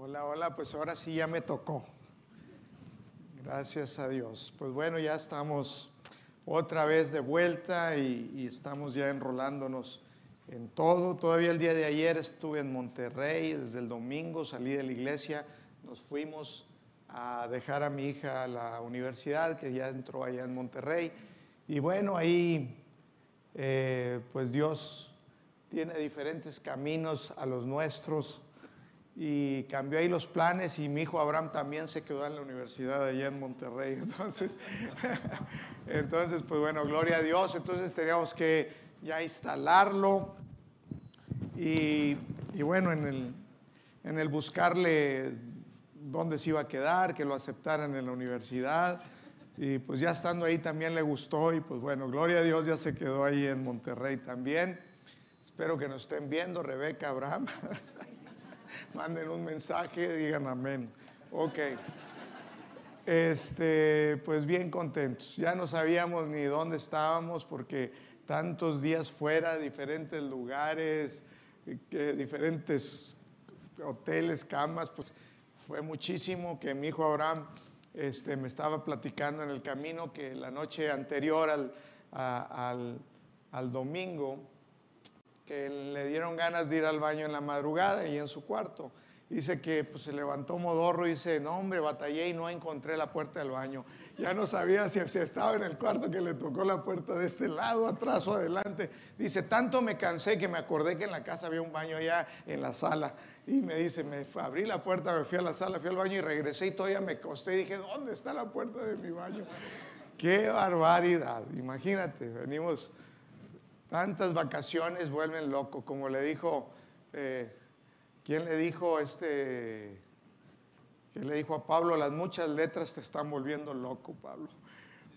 Hola, hola, pues ahora sí ya me tocó. Gracias a Dios. Pues bueno, ya estamos otra vez de vuelta y, estamos ya enrolándonos en todo. Todavía el día de ayer estuve en Monterrey, desde el domingo salí de la iglesia, nos fuimos a dejar a mi hija a la universidad, que ya entró allá en Monterrey. Y bueno, ahí eh, pues Dios tiene diferentes caminos a los nuestros y cambió ahí los planes y mi hijo Abraham también se quedó en la universidad allá en Monterrey. Entonces, entonces pues bueno, gloria a Dios. Entonces teníamos que ya instalarlo y, bueno, en el, en el buscarle dónde se iba a quedar, que lo aceptaran en la universidad. Y pues ya estando ahí también le gustó y pues bueno, gloria a Dios ya se quedó ahí en Monterrey también. Espero que nos estén viendo, Rebeca, Abraham. Manden un mensaje, digan amén. Ok. Este, pues bien contentos. Ya no sabíamos ni dónde estábamos porque tantos días fuera, diferentes lugares, diferentes hoteles, camas, pues fue muchísimo que mi hijo Abraham este, me estaba platicando en el camino que la noche anterior al, al, al domingo, que le dieron ganas de ir al baño en la madrugada y en su cuarto. Dice que pues, se levantó modorro y dice, no hombre, batallé y no encontré la puerta del baño. Ya no sabía si, si, estaba en el cuarto que le tocó la puerta de este lado, atrás o adelante. Dice, tanto me cansé que me acordé que en la casa había un baño allá en la sala. Y me dice, me abrí la puerta, me fui a la sala, fui al baño y regresé y todavía me costé y dije, ¿dónde está la puerta de mi baño? Qué barbaridad. Imagínate, venimos tantas vacaciones, vuelven loco, como le dijo... Eh, ¿Quién le dijo este? ¿Quién le dijo a Pablo? Las muchas letras te están volviendo loco, Pablo.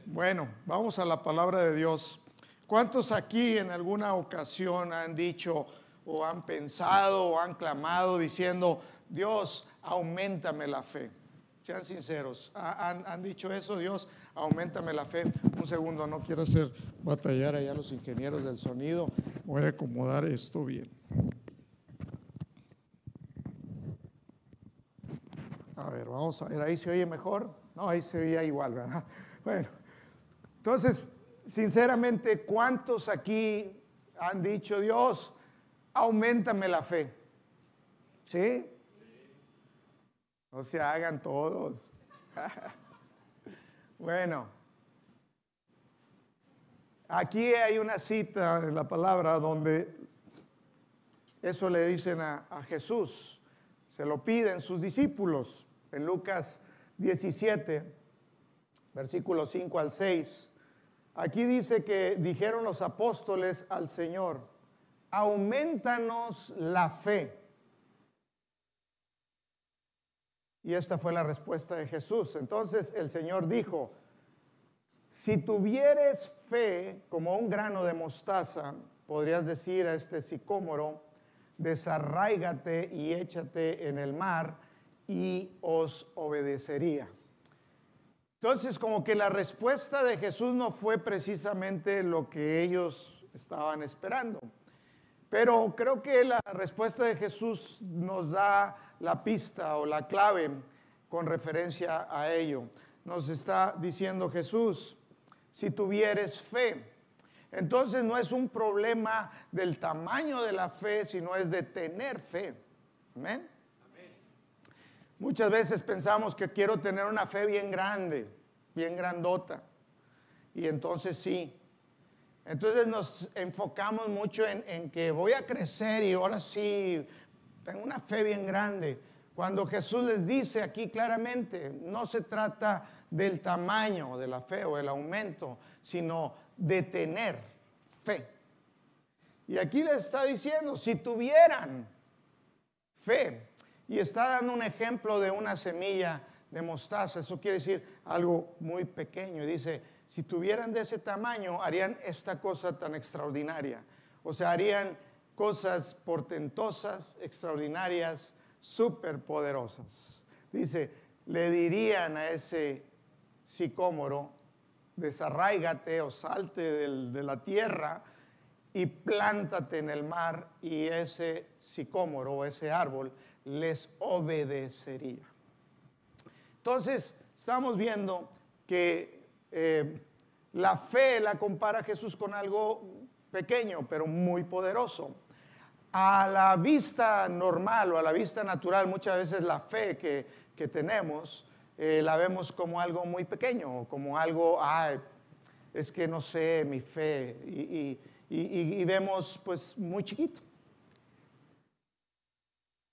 Bueno, vamos a la palabra de Dios. ¿Cuántos aquí en alguna ocasión han dicho o han pensado o han clamado diciendo, Dios, aumentame la fe? Sean sinceros, ¿han, dicho eso? Dios, aumentame la fe. Un segundo, no quiero hacer batallar allá los ingenieros del sonido. Voy a acomodar esto bien. A ver, vamos a ver, ahí se oye mejor. No, ahí se oía igual, ¿verdad? Bueno, entonces, sinceramente, ¿cuántos aquí han dicho, Dios, aumentame la fe? ¿Sí? Se hagan todos. bueno, aquí hay una cita en la palabra donde eso le dicen a, a Jesús, se lo piden sus discípulos en Lucas 17, versículos 5 al 6. Aquí dice que dijeron los apóstoles al Señor, aumentanos la fe. Y esta fue la respuesta de Jesús. Entonces el Señor dijo, si tuvieres fe como un grano de mostaza, podrías decir a este sicómoro, desarráigate y échate en el mar y os obedecería. Entonces, como que la respuesta de Jesús no fue precisamente lo que ellos estaban esperando. Pero creo que la respuesta de Jesús nos da la pista o la clave con referencia a ello. Nos está diciendo Jesús, si tuvieres fe, entonces no es un problema del tamaño de la fe, sino es de tener fe. Amén. Muchas veces pensamos que quiero tener una fe bien grande, bien grandota. Y entonces sí. Entonces nos enfocamos mucho en, que voy a crecer y ahora sí, tengo una fe bien grande. Cuando Jesús les dice aquí claramente, no se trata del tamaño de la fe o el aumento, sino de tener fe. Y aquí les está diciendo, si tuvieran fe, y está dando un ejemplo de una semilla de mostaza. Eso quiere decir algo muy pequeño. Dice, si tuvieran de ese tamaño, harían esta cosa tan extraordinaria. O sea, harían cosas portentosas, extraordinarias, superpoderosas. Dice, le dirían a ese sicómoro, desarráigate o salte de la tierra y plántate en el mar y ese sicómoro o ese árbol les obedecería. Entonces, estamos viendo que eh, la fe la compara Jesús con algo pequeño, pero muy poderoso. A la vista normal o a la vista natural, muchas veces la fe que, tenemos eh, la vemos como algo muy pequeño, como algo, ay, es que no sé, mi fe, y vemos pues muy chiquito.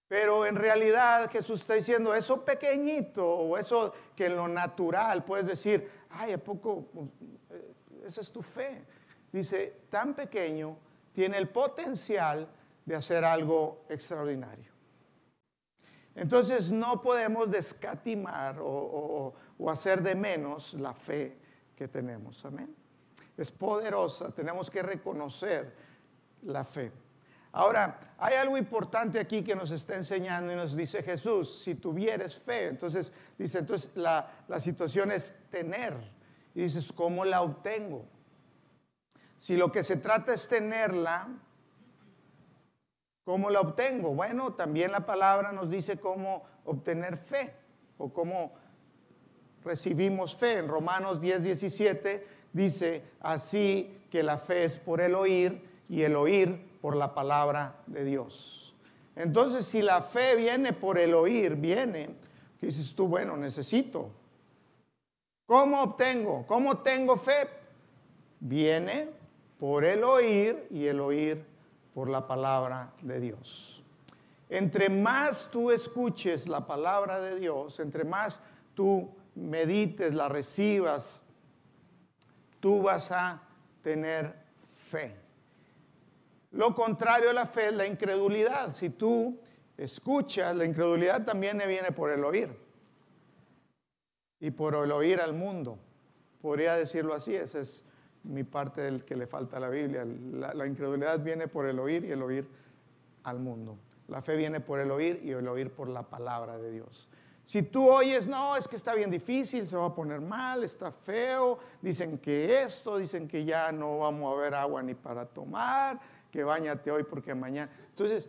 Pero en realidad Jesús está diciendo, eso pequeñito o eso que en lo natural puedes decir, ay, ¿a poco? Eh, esa es tu fe. Dice, tan pequeño tiene el potencial de hacer algo extraordinario. Entonces no podemos descatimar o, o hacer de menos la fe que tenemos. Amén. Es poderosa, tenemos que reconocer la fe. Ahora, hay algo importante aquí que nos está enseñando y nos dice Jesús, si tuvieres fe, entonces dice, entonces la, situación es tener. Y dices, ¿cómo la obtengo? Si lo que se trata es tenerla, ¿cómo la obtengo? Bueno, también la palabra nos dice cómo obtener fe o cómo recibimos fe. En Romanos 10, 17 dice, así que la fe es por el oír y el oír por la palabra de Dios. Entonces, si la fe viene por el oír, viene, que dices tú, bueno, necesito. ¿Cómo obtengo? ¿Cómo tengo fe? Viene por el oír y el oír por la palabra de Dios. Entre más tú escuches la palabra de Dios, entre más tú medites, la recibas, tú vas a tener fe. Lo contrario a la fe es la incredulidad. Si tú escuchas, la incredulidad también viene por el oír. Y por el oír al mundo. Podría decirlo así, esa es mi parte del que le falta a la Biblia. La, incredulidad viene por el oír y el oír al mundo. La fe viene por el oír y el oír por la palabra de Dios. Si tú oyes, no, es que está bien difícil, se va a poner mal, está feo, dicen que esto, dicen que ya no vamos a ver agua ni para tomar, que bañate hoy porque mañana. Entonces,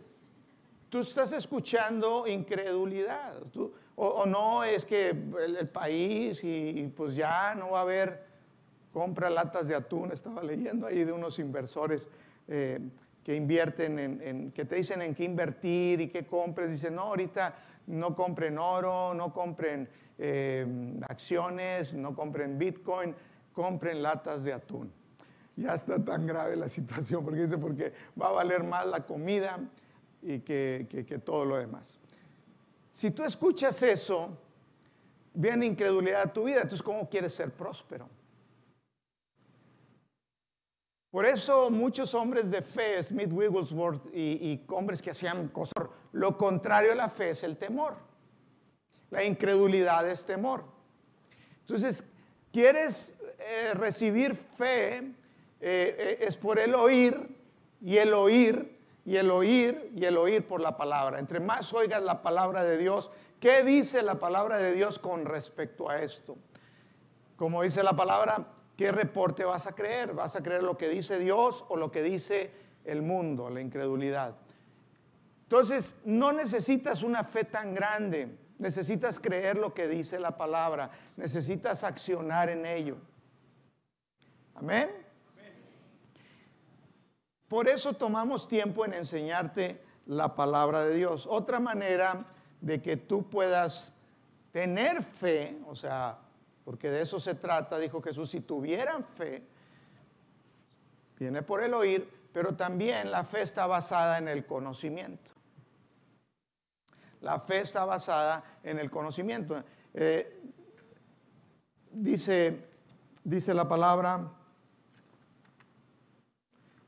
tú estás escuchando incredulidad. o, no es que el, país y, pues ya no va a haber compra latas de atún. Estaba leyendo ahí de unos inversores eh, que invierten en, que te dicen en qué invertir y qué compres. Dicen, no, ahorita no compren oro, no compren eh, acciones, no compren Bitcoin, compren latas de atún ya está tan grave la situación, porque dice, porque va a valer más la comida y que, que, todo lo demás. Si tú escuchas eso, viene incredulidad a tu vida, entonces ¿cómo quieres ser próspero? Por eso muchos hombres de fe, Smith Wigglesworth y, hombres que hacían cosas, lo contrario a la fe es el temor. La incredulidad es temor. Entonces, ¿quieres eh, recibir fe? Eh, eh, es por el oír y el oír y el oír y el oír por la palabra. Entre más oigas la palabra de Dios, ¿qué dice la palabra de Dios con respecto a esto? Como dice la palabra, ¿qué reporte vas a creer? ¿Vas a creer lo que dice Dios o lo que dice el mundo, la incredulidad? Entonces, no necesitas una fe tan grande, necesitas creer lo que dice la palabra, necesitas accionar en ello. Amén. Por eso tomamos tiempo en enseñarte la palabra de Dios. Otra manera de que tú puedas tener fe, o sea, porque de eso se trata, dijo Jesús, si tuvieran fe, viene por el oír, pero también la fe está basada en el conocimiento. La fe está basada en el conocimiento. Eh, dice, dice la palabra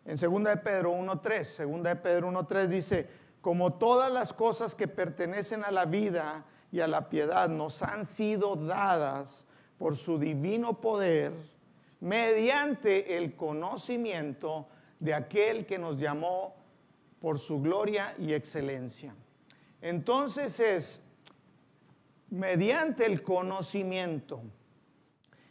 en 2 de Pedro 1.3, 2 de Pedro 1.3 dice, como todas las cosas que pertenecen a la vida y a la piedad nos han sido dadas por su divino poder, mediante el conocimiento de aquel que nos llamó por su gloria y excelencia. Entonces es mediante el conocimiento.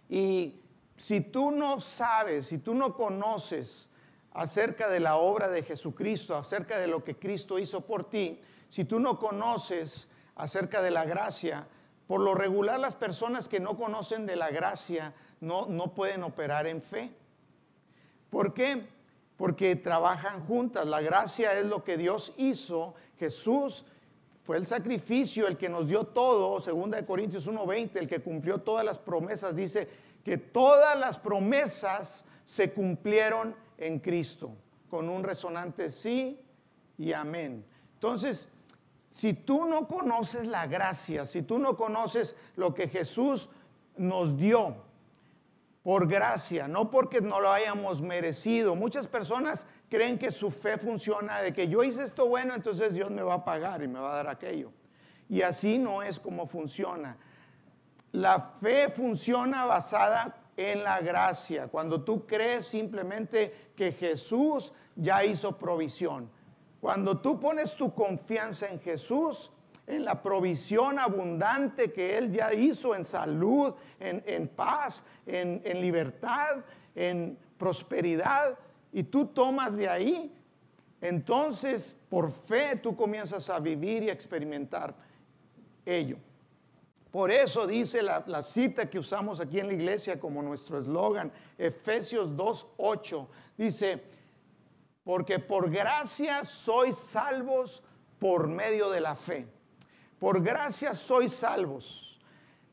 Y si tú no sabes, si tú no conoces acerca de la obra de Jesucristo, acerca de lo que Cristo hizo por ti, si tú no conoces acerca de la gracia, por lo regular las personas que no conocen de la gracia no, no pueden operar en fe. ¿Por qué? Porque trabajan juntas. La gracia es lo que Dios hizo. Jesús fue el sacrificio, el que nos dio todo, 2 Corintios 1:20, el que cumplió todas las promesas. Dice que todas las promesas se cumplieron en Cristo, con un resonante sí y amén. Entonces, si tú no conoces la gracia, si tú no conoces lo que Jesús nos dio por gracia, no porque no lo hayamos merecido, muchas personas creen que su fe funciona de que yo hice esto bueno, entonces Dios me va a pagar y me va a dar aquello. Y así no es como funciona. La fe funciona basada en la gracia, cuando tú crees simplemente que Jesús ya hizo provisión. Cuando tú pones tu confianza en Jesús, en la provisión abundante que Él ya hizo en salud, en, paz, en, en libertad, en prosperidad, y tú tomas de ahí, entonces por fe tú comienzas a vivir y a experimentar ello. Por eso dice la, cita que usamos aquí en la iglesia como nuestro eslogan, Efesios 2.8, dice, porque por gracia sois salvos por medio de la fe. Por gracia sois salvos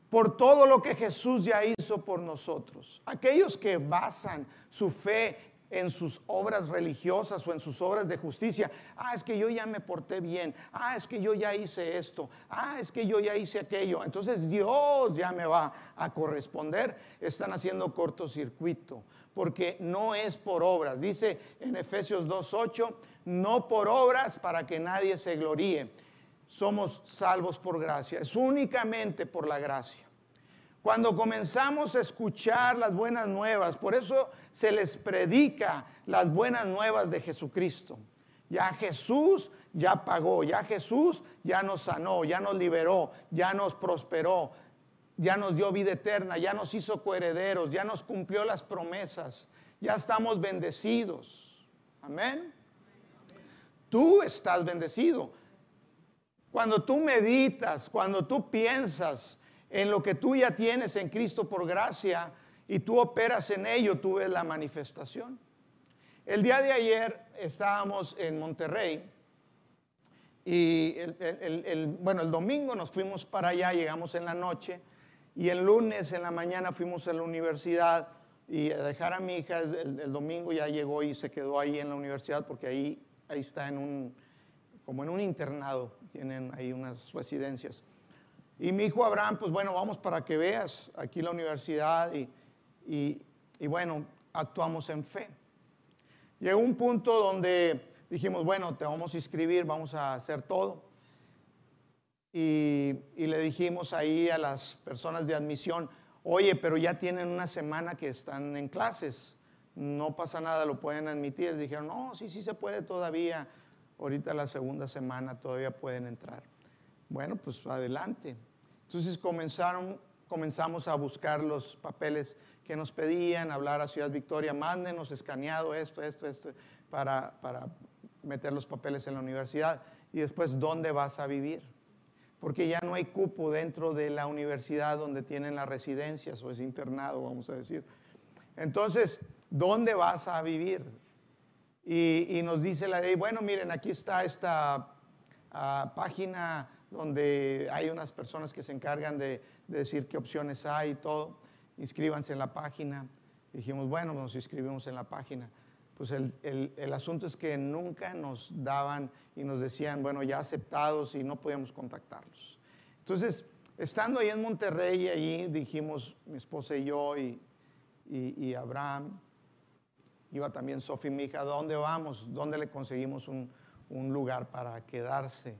por todo lo que Jesús ya hizo por nosotros. Aquellos que basan su fe en sus obras religiosas o en sus obras de justicia. Ah, es que yo ya me porté bien. Ah, es que yo ya hice esto. Ah, es que yo ya hice aquello. Entonces Dios ya me va a corresponder. Están haciendo cortocircuito porque no es por obras. Dice en Efesios 2.8, no por obras para que nadie se gloríe. Somos salvos por gracia. Es únicamente por la gracia. Cuando comenzamos a escuchar las buenas nuevas, por eso se les predica las buenas nuevas de Jesucristo. Ya Jesús ya pagó, ya Jesús ya nos sanó, ya nos liberó, ya nos prosperó, ya nos dio vida eterna, ya nos hizo coherederos, ya nos cumplió las promesas, ya estamos bendecidos. Amén. Tú estás bendecido. Cuando tú meditas, cuando tú piensas en lo que tú ya tienes en Cristo por gracia y tú operas en ello, tú ves la manifestación. El día de ayer estábamos en Monterrey y el, bueno, el domingo nos fuimos para allá, llegamos en la noche y el lunes en la mañana fuimos a la universidad y a dejar a mi hija, el, domingo ya llegó y se quedó ahí en la universidad porque ahí, ahí está en un, como en un internado, tienen ahí unas residencias. Y mi hijo Abraham, pues bueno, vamos para que veas aquí la universidad y, y, bueno, actuamos en fe. Llegó un punto donde dijimos, bueno, te vamos a inscribir, vamos a hacer todo. Y, y, le dijimos ahí a las personas de admisión, oye, pero ya tienen una semana que están en clases, no pasa nada, lo pueden admitir. Dijeron, no, sí, sí se puede todavía, ahorita la segunda semana todavía pueden entrar. Bueno, pues adelante. Entonces comenzaron, comenzamos a buscar los papeles que nos pedían, hablar a Ciudad Victoria, mándenos escaneado esto, esto, esto, para, para meter los papeles en la universidad. Y después, ¿dónde vas a vivir? Porque ya no hay cupo dentro de la universidad donde tienen las residencias o es internado, vamos a decir. Entonces, ¿dónde vas a vivir? Y, nos dice la ley, bueno, miren, aquí está esta ah, página donde hay unas personas que se encargan de, decir qué opciones hay y todo. Inscríbanse en la página. Dijimos, bueno, nos inscribimos en la página. Pues el, el, asunto es que nunca nos daban y nos decían, bueno, ya aceptados y no podíamos contactarlos. Entonces, estando ahí en Monterrey, ahí dijimos, mi esposa y yo y, y, Abraham, iba también Sofía, mi hija, ¿dónde vamos? ¿Dónde le conseguimos un, un lugar para quedarse?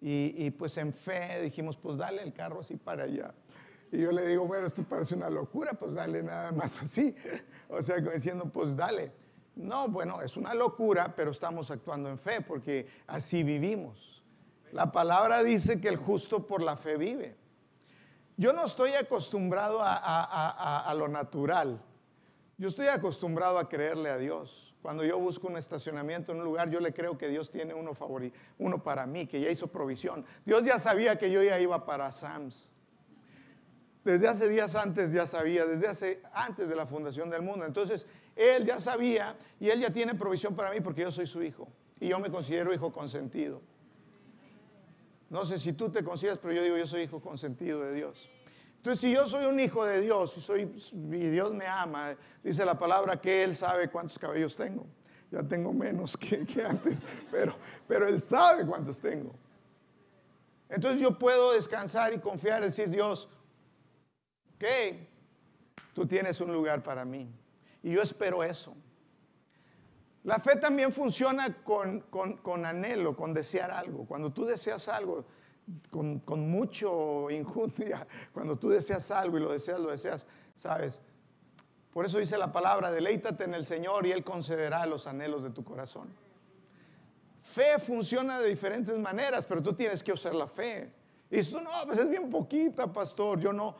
Y, pues en fe dijimos, pues dale el carro así para allá. Y yo le digo, bueno, esto parece una locura, pues dale nada más así. O sea, diciendo, pues dale. No, bueno, es una locura, pero estamos actuando en fe porque así vivimos. La palabra dice que el justo por la fe vive. Yo no estoy acostumbrado a, a lo natural. Yo estoy acostumbrado a creerle a Dios. Cuando yo busco un estacionamiento en un lugar, yo le creo que Dios tiene uno, uno para mí, que ya hizo provisión. Dios ya sabía que yo ya iba para Sams. Desde hace días antes ya sabía, desde hace antes de la fundación del mundo. Entonces, Él ya sabía y Él ya tiene provisión para mí porque yo soy su hijo. Y yo me considero hijo consentido. No sé si tú te consideras, pero yo digo, yo soy hijo consentido de Dios. Entonces, si yo soy un hijo de Dios y, soy, y Dios me ama, dice la palabra que Él sabe cuántos cabellos tengo. Ya tengo menos que, antes, pero, pero Él sabe cuántos tengo. Entonces yo puedo descansar y confiar, decir, Dios, que tú tienes un lugar para mí. Y yo espero eso. La fe también funciona con, con, anhelo, con desear algo. Cuando tú deseas algo, con, con, mucho injundia, cuando tú deseas algo y lo deseas, lo deseas, ¿sabes? Por eso dice la palabra, deleítate en el Señor y Él concederá los anhelos de tu corazón. Fe funciona de diferentes maneras, pero tú tienes que usar la fe. Y dices, no, pues es bien poquita, pastor, yo no.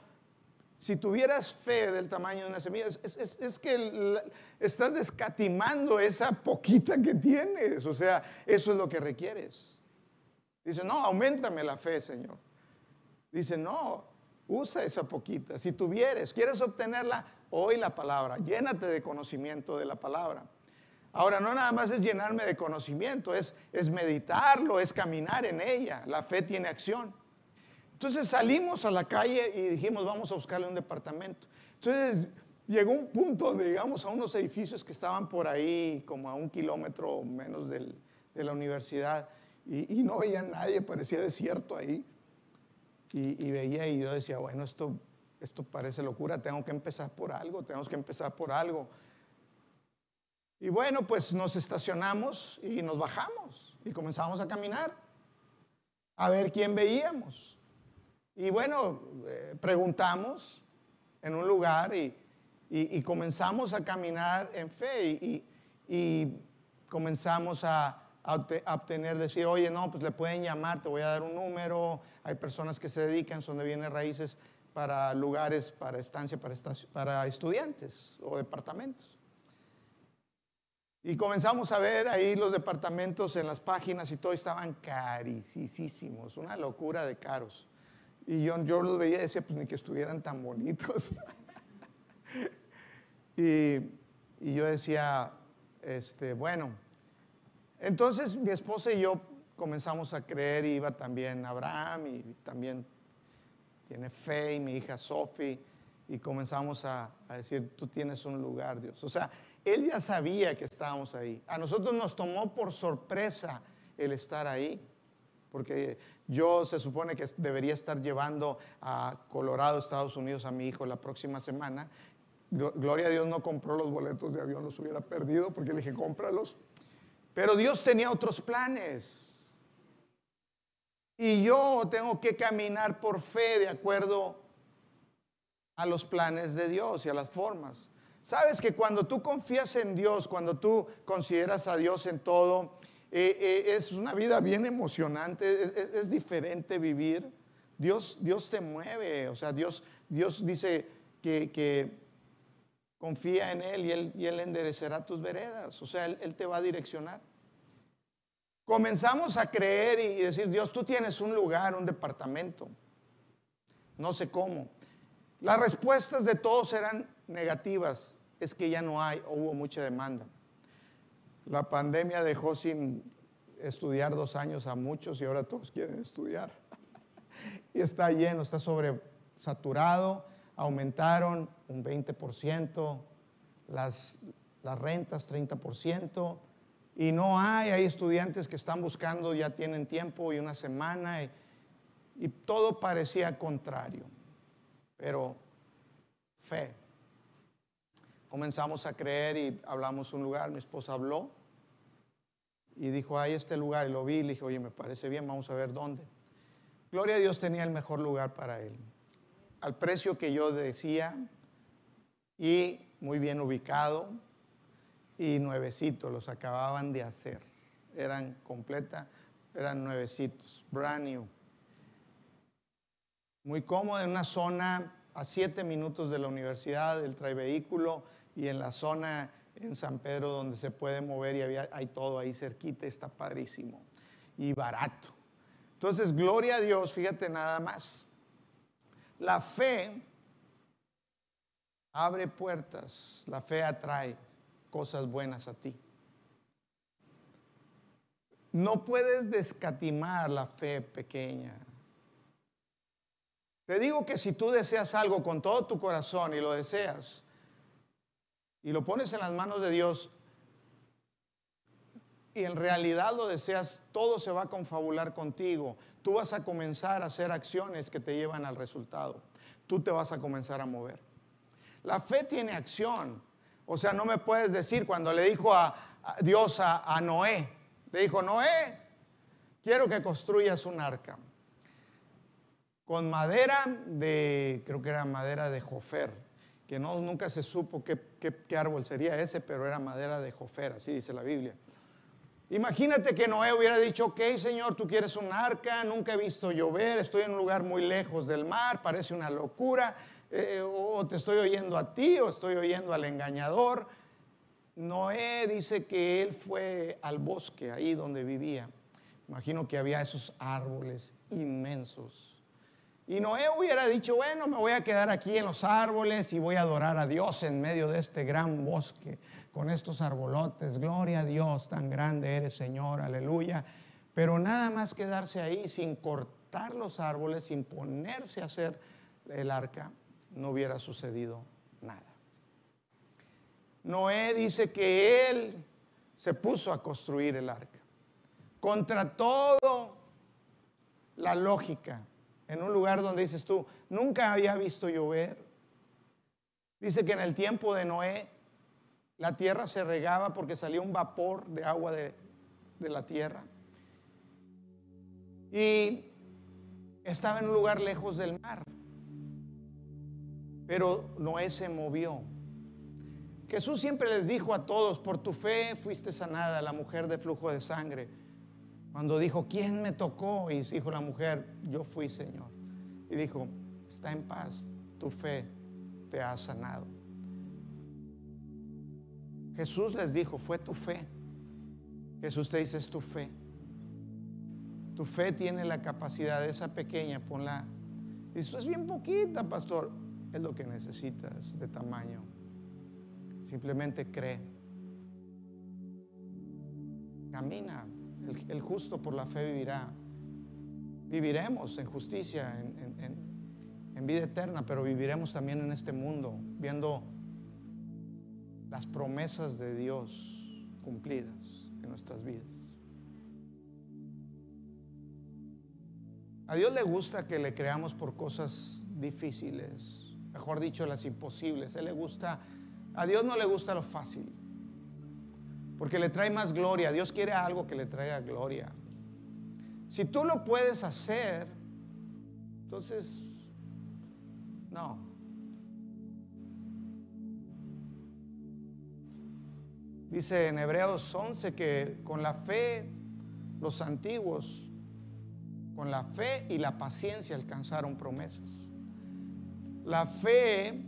Si tuvieras fe del tamaño de una semilla, es, que estás descatimando esa poquita que tienes. O sea, eso es lo que requieres. Dice, no, aumentame la fe, Señor. Dice, no, usa esa poquita. Si tuvieres, quieres obtenerla, hoy la palabra. Llénate de conocimiento de la palabra. Ahora, no nada más es llenarme de conocimiento, es, es meditarlo, es caminar en ella. La fe tiene acción. Entonces salimos a la calle y dijimos, vamos a buscarle un departamento. Entonces llegó un punto donde llegamos a unos edificios que estaban por ahí, como a un kilómetro menos de la universidad, y, no veía nadie, parecía desierto ahí. Y, veía y yo decía, bueno, esto, esto parece locura, tengo que empezar por algo, tenemos que empezar por algo. Y bueno, pues nos estacionamos y nos bajamos y comenzamos a caminar a ver quién veíamos. Y bueno, eh, preguntamos en un lugar y, comenzamos a caminar en fe y, comenzamos a, obtener, decir, oye, no, pues le pueden llamar, te voy a dar un número, hay personas que se dedican, son de bienes raíces para lugares, para estancia, para, para estudiantes o departamentos. Y comenzamos a ver ahí los departamentos en las páginas y todo estaban carísimos, una locura de caros. Y yo, yo los veía y decía, pues ni que estuvieran tan bonitos. y, y, yo decía, este, bueno, entonces mi esposa y yo comenzamos a creer, iba también Abraham y también tiene fe y mi hija Sophie, y comenzamos a, a decir, tú tienes un lugar, Dios. O sea, él ya sabía que estábamos ahí. A nosotros nos tomó por sorpresa el estar ahí porque yo se supone que debería estar llevando a Colorado, Estados Unidos, a mi hijo la próxima semana. Gloria a Dios no compró los boletos de avión, los hubiera perdido porque le dije, cómpralos. Pero Dios tenía otros planes. Y yo tengo que caminar por fe de acuerdo a los planes de Dios y a las formas. Sabes que cuando tú confías en Dios, cuando tú consideras a Dios en todo, eh, eh, es una vida bien emocionante, es, diferente vivir. Dios, Dios te mueve, o sea, Dios, Dios dice que, confía en Él y, Él y Él enderecerá tus veredas, o sea, él, te va a direccionar. Comenzamos a creer y decir, Dios, tú tienes un lugar, un departamento. No sé cómo. Las respuestas de todos eran negativas. Es que ya no hay, o hubo mucha demanda. La pandemia dejó sin estudiar dos años a muchos y ahora todos quieren estudiar. y está lleno, está sobresaturado, aumentaron un 20%, las, las rentas 30%, y no hay, hay estudiantes que están buscando, ya tienen tiempo y una semana, y, todo parecía contrario, pero fe. Comenzamos a creer y hablamos un lugar, mi esposa habló, y dijo, hay este lugar, y lo vi, y le dije, oye, me parece bien, vamos a ver dónde. Gloria a Dios tenía el mejor lugar para él, al precio que yo decía, y muy bien ubicado, y nuevecitos, los acababan de hacer, eran completa, eran nuevecitos, brand new. Muy cómodo en una zona a siete minutos de la universidad, trae vehículo y en la zona en San Pedro donde se puede mover y había, hay todo ahí cerquita, está padrísimo y barato. Entonces, gloria a Dios, fíjate nada más. La fe abre puertas, la fe atrae cosas buenas a ti. No puedes descatimar la fe pequeña. Te digo que si tú deseas algo con todo tu corazón y lo deseas y lo pones en las manos de Dios y en realidad lo deseas, todo se va a confabular contigo. Tú vas a comenzar a hacer acciones que te llevan al resultado. Tú te vas a comenzar a mover. La fe tiene acción. O sea, no me puedes decir cuando le dijo a, Dios a Noé, le dijo, Noé, quiero que construyas un arca con madera de, creo que era madera de jofer, que no, nunca se supo qué, qué, árbol sería ese, pero era madera de jofer, así dice la Biblia. Imagínate que Noé hubiera dicho, ok Señor, tú quieres un arca, nunca he visto llover, estoy en un lugar muy lejos del mar, parece una locura, eh, o te estoy oyendo a ti o estoy oyendo al engañador. Noé dice que él fue al bosque, ahí donde vivía. Imagino que había esos árboles inmensos y Noé hubiera dicho, bueno, me voy a quedar aquí en los árboles y voy a adorar a Dios en medio de este gran bosque, con estos arbolotes. Gloria a Dios, tan grande eres Señor, aleluya. Pero nada más quedarse ahí sin cortar los árboles, sin ponerse a hacer el arca, no hubiera sucedido nada. Noé dice que él se puso a construir el arca. Contra todo la lógica, en un lugar donde dices tú, nunca había visto llover. Dice que en el tiempo de Noé la tierra se regaba porque salía un vapor de agua de, de la tierra. Y estaba en un lugar lejos del mar. Pero Noé se movió. Jesús siempre les dijo a todos, por tu fe fuiste sanada, la mujer de flujo de sangre. Cuando dijo, ¿quién me tocó? Y dijo la mujer, yo fui Señor. Y dijo, está en paz, tu fe te ha sanado. Jesús les dijo, fue tu fe. Jesús te dice, es tu fe. Tu fe tiene la capacidad, de esa pequeña, ponla. Esto es bien poquita, pastor. Es lo que necesitas de tamaño. Simplemente cree. Camina, el, justo por la fe vivirá. Viviremos en justicia, en, vida eterna, pero viviremos también en este mundo, viendo las promesas de Dios cumplidas en nuestras vidas. A Dios le gusta que le creamos por cosas difíciles, mejor dicho, las imposibles. A Él le gusta, a Dios no le gusta lo fácil porque le trae más gloria. Dios quiere algo que le traiga gloria. Si tú lo puedes hacer, entonces, no. Dice en Hebreos 11 que con la fe los antiguos, con la fe y la paciencia alcanzaron promesas. La fe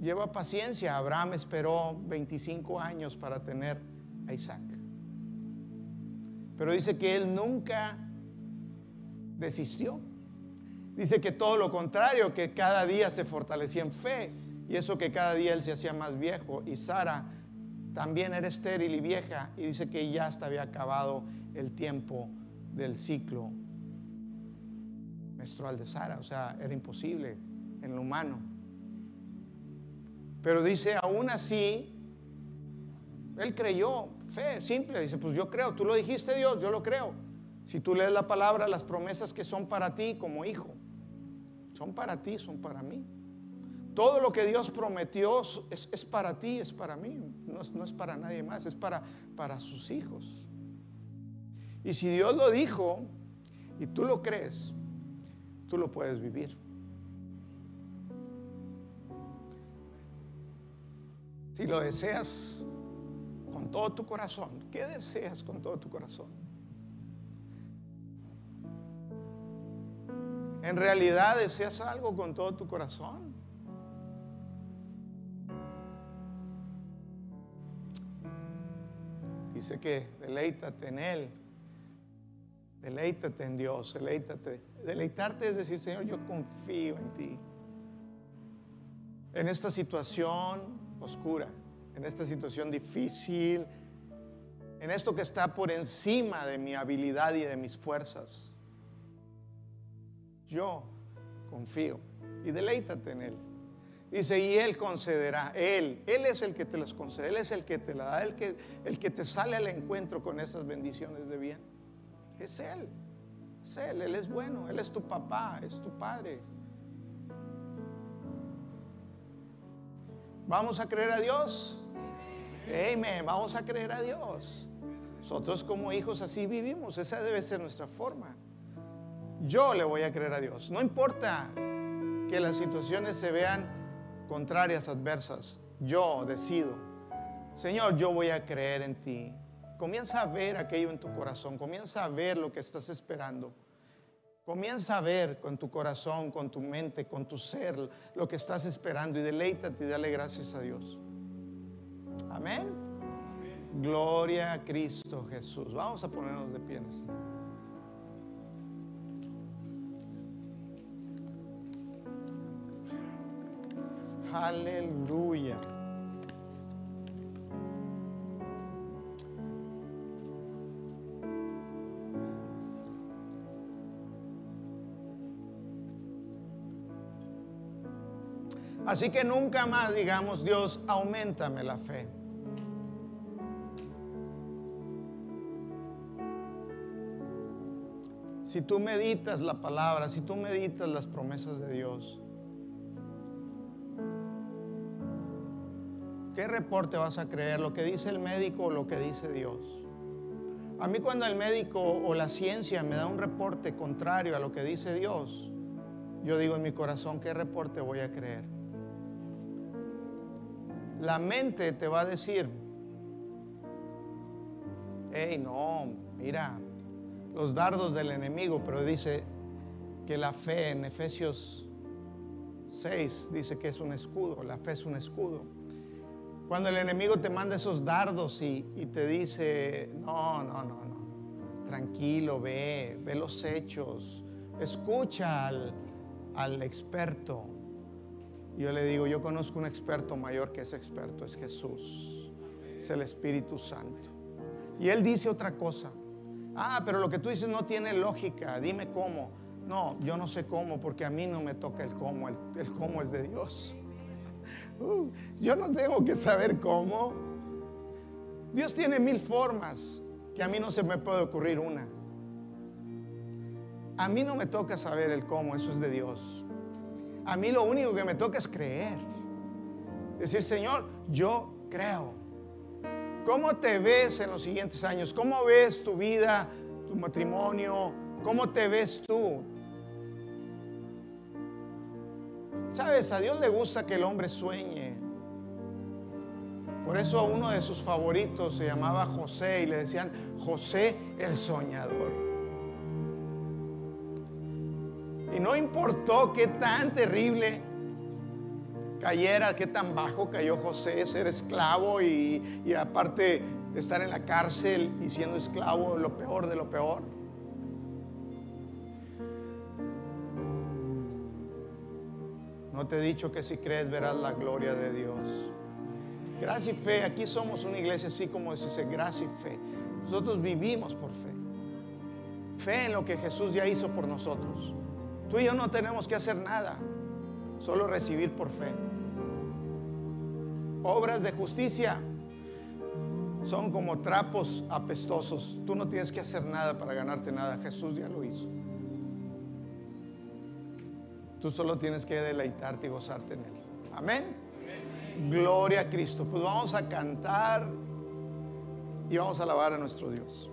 lleva paciencia. Abraham esperó 25 años para tener a Isaac. Pero dice que él nunca desistió. Dice que todo lo contrario, que cada día se fortalecía en fe y eso que cada día él se hacía más viejo. Y Sara también era estéril y vieja y dice que ya hasta había acabado el tiempo del ciclo menstrual de Sara. O sea, era imposible en lo humano. Pero dice, aún así, él creyó, fe, simple. Dice, pues yo creo, tú lo dijiste Dios, yo lo creo. Si tú lees la palabra, las promesas que son para ti como hijo, son para ti, son para mí. Todo lo que Dios prometió es, para ti, es para mí, no es, no es, para nadie más, es para, para sus hijos. Y si Dios lo dijo y tú lo crees, tú lo puedes vivir. Si lo deseas, con todo tu corazón. ¿Qué deseas con todo tu corazón? ¿En realidad deseas algo con todo tu corazón? Dice que deleítate en Él. Deleítate en Dios, deleítate. Deleitarte es decir, Señor, yo confío en ti. En esta situación oscura, en esta situación difícil, en esto que está por encima de mi habilidad y de mis fuerzas. Yo confío y deleítate en Él. Dice, y Él concederá, Él, Él es el que te las concede, Él es el que te la da, el que, el que te sale al encuentro con esas bendiciones de bien. Es Él, es Él, Él es bueno, Él es tu papá, es tu padre. ¿Vamos a creer a Dios? Amén, vamos a creer a Dios. Nosotros como hijos así vivimos, esa debe ser nuestra forma. Yo le voy a creer a Dios. No importa que las situaciones se vean contrarias, adversas. Yo decido, Señor, yo voy a creer en ti. Comienza a ver aquello en tu corazón, comienza a ver lo que estás esperando. Comienza a ver con tu corazón, con tu mente, con tu ser lo que estás esperando y deleítate y dale gracias a Dios. Amén. Gloria a Cristo Jesús. Vamos a ponernos de pie en este. Aleluya. Así que nunca más digamos, Dios, aumentame la fe. Si tú meditas la palabra, si tú meditas las promesas de Dios, ¿qué reporte vas a creer? ¿Lo que dice el médico o lo que dice Dios? A mí cuando el médico o la ciencia me da un reporte contrario a lo que dice Dios, yo digo en mi corazón, ¿qué reporte voy a creer? La mente te va a decir, hey, no, mira, los dardos del enemigo, pero dice que la fe en Efesios 6 dice que es un escudo, la fe es un escudo. Cuando el enemigo te manda esos dardos y, te dice, no, no, no, no, tranquilo, ve, ve los hechos, escucha al, al experto. Yo le digo, yo conozco un experto mayor que ese experto, es Jesús, es el Espíritu Santo. Y él dice otra cosa. Ah, pero lo que tú dices no tiene lógica, dime cómo. No, yo no sé cómo porque a mí no me toca el cómo, el, cómo es de Dios. Uh, yo no tengo que saber cómo. Dios tiene mil formas que a mí no se me puede ocurrir una. A mí no me toca saber el cómo, eso es de Dios. A mí lo único que me toca es creer. Decir, Señor, yo creo. ¿Cómo te ves en los siguientes años? ¿Cómo ves tu vida, tu matrimonio? ¿Cómo te ves tú? Sabes, a Dios le gusta que el hombre sueñe. Por eso uno de sus favoritos se llamaba José y le decían José el soñador. Y no importó qué tan terrible cayera, qué tan bajo cayó José, ser esclavo y, y aparte estar en la cárcel y siendo esclavo, lo peor de lo peor. No te he dicho que si crees verás la gloria de Dios. Gracia y fe, aquí somos una iglesia así como dice gracia y fe. Nosotros vivimos por fe. Fe en lo que Jesús ya hizo por nosotros. Tú y yo no tenemos que hacer nada, solo recibir por fe obras de justicia son como trapos apestosos. Tú no tienes que hacer nada para ganarte nada. Jesús ya lo hizo. Tú solo tienes que deleitarte y gozarte en Él. Amén. Gloria a Cristo. Pues vamos a cantar y vamos a alabar a nuestro Dios.